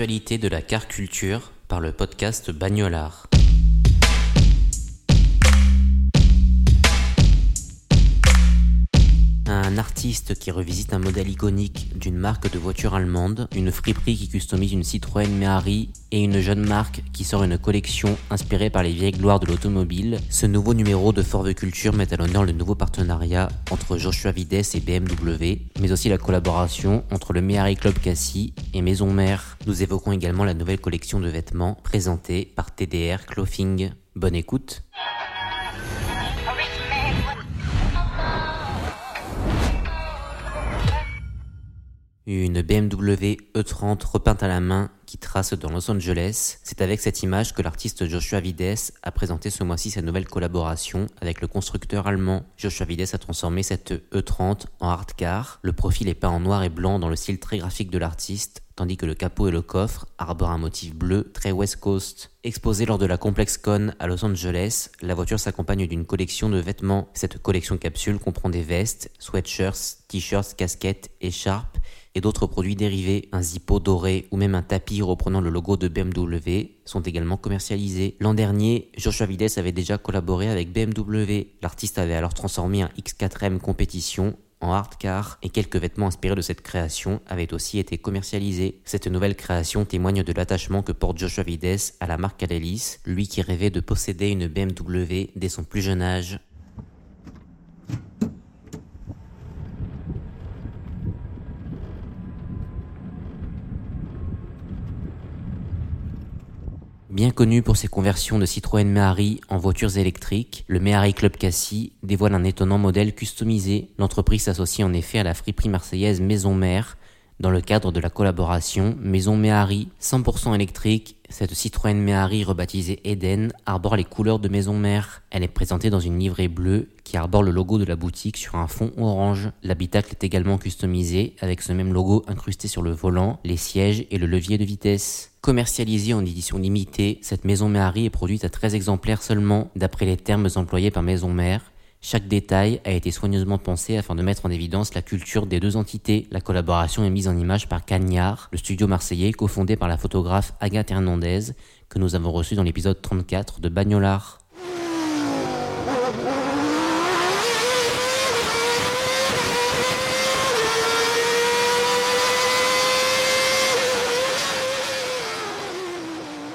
De la car culture par le podcast Bagnolard. Un artiste qui revisite un modèle iconique d'une marque de voiture allemande, une friperie qui customise une Citroën Méhari et une jeune marque qui sort une collection inspirée par les vieilles gloires de l'automobile, ce nouveau numéro de Fort Culture met à l'honneur le nouveau partenariat entre Joshua Vides et BMW, mais aussi la collaboration entre le Méhari Club Cassis et Maison Mère. Nous évoquons également la nouvelle collection de vêtements présentée par TDR Clothing. Bonne écoute. Une BMW E30 repeinte à la main qui trace dans Los Angeles. C'est avec cette image que l'artiste Joshua Vides a présenté ce mois-ci sa nouvelle collaboration avec le constructeur allemand. Joshua Vides a transformé cette E30 en hard car. Le profil est peint en noir et blanc dans le style très graphique de l'artiste, tandis que le capot et le coffre arborent un motif bleu très West Coast. Exposée lors de la Complex Con à Los Angeles, la voiture s'accompagne d'une collection de vêtements. Cette collection capsule comprend des vestes, sweatshirts, t-shirts, casquettes, écharpes et d'autres produits dérivés, un zippo doré ou même un tapis reprenant le logo de BMW sont également commercialisés. L'an dernier, Joshua Vides avait déjà collaboré avec BMW. L'artiste avait alors transformé un X4M compétition en hardcar et quelques vêtements inspirés de cette création avaient aussi été commercialisés. Cette nouvelle création témoigne de l'attachement que porte Joshua Vides à la marque Alelis, lui qui rêvait de posséder une BMW dès son plus jeune âge. Bien connu pour ses conversions de Citroën Méhari en voitures électriques, le Méhari Club Cassis dévoile un étonnant modèle customisé. L'entreprise s'associe en effet à la friperie marseillaise Maison Mère dans le cadre de la collaboration Maison Méhari 100% électrique. Cette Citroën Méhari rebaptisée Eden arbore les couleurs de Maison Mère. Elle est présentée dans une livrée bleue qui arbore le logo de la boutique sur un fond orange. L'habitacle est également customisé avec ce même logo incrusté sur le volant, les sièges et le levier de vitesse. Commercialisée en édition limitée, cette maison Méhari est produite à 13 exemplaires seulement, d'après les termes employés par Maison Mère. Chaque détail a été soigneusement pensé afin de mettre en évidence la culture des deux entités. La collaboration est mise en image par Cagnard, le studio marseillais cofondé par la photographe Agathe Hernandez, que nous avons reçu dans l'épisode 34 de Bagnolard.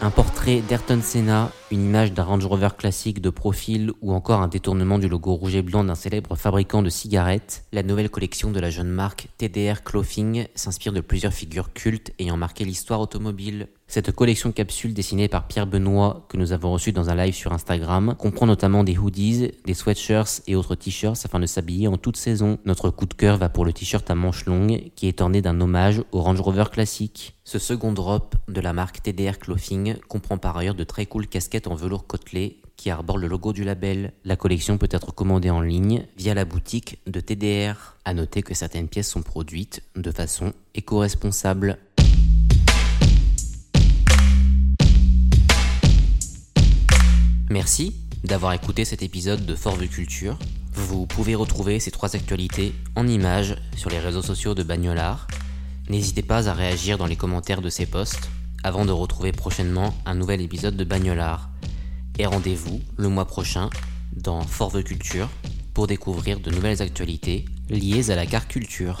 Un portrait d'Ayrton Senna, une image d'un Range Rover classique de profil ou encore un détournement du logo rouge et blanc d'un célèbre fabricant de cigarettes, la nouvelle collection de la jeune marque TDR Clothing s'inspire de plusieurs figures cultes ayant marqué l'histoire automobile. Cette collection capsule dessinée par Pierre Benoît, que nous avons reçu dans un live sur Instagram, comprend notamment des hoodies, des sweatshirts et autres t-shirts afin de s'habiller en toute saison. Notre coup de cœur va pour le t-shirt à manches longues, qui est orné d'un hommage au Range Rover classique. Ce second drop de la marque TDR Clothing comprend par ailleurs de très cool casquettes en velours côtelé qui arborent le logo du label. La collection peut être commandée en ligne via la boutique de TDR. À noter que certaines pièces sont produites de façon éco-responsable. Merci d'avoir écouté cet épisode de Fort Vue Culture. Vous pouvez retrouver ces trois actualités en images sur les réseaux sociaux de Bagnolard. N'hésitez pas à réagir dans les commentaires de ces posts avant de retrouver prochainement un nouvel épisode de Bagnolard. Et rendez-vous le mois prochain dans Fort Vue Culture pour découvrir de nouvelles actualités liées à la car culture.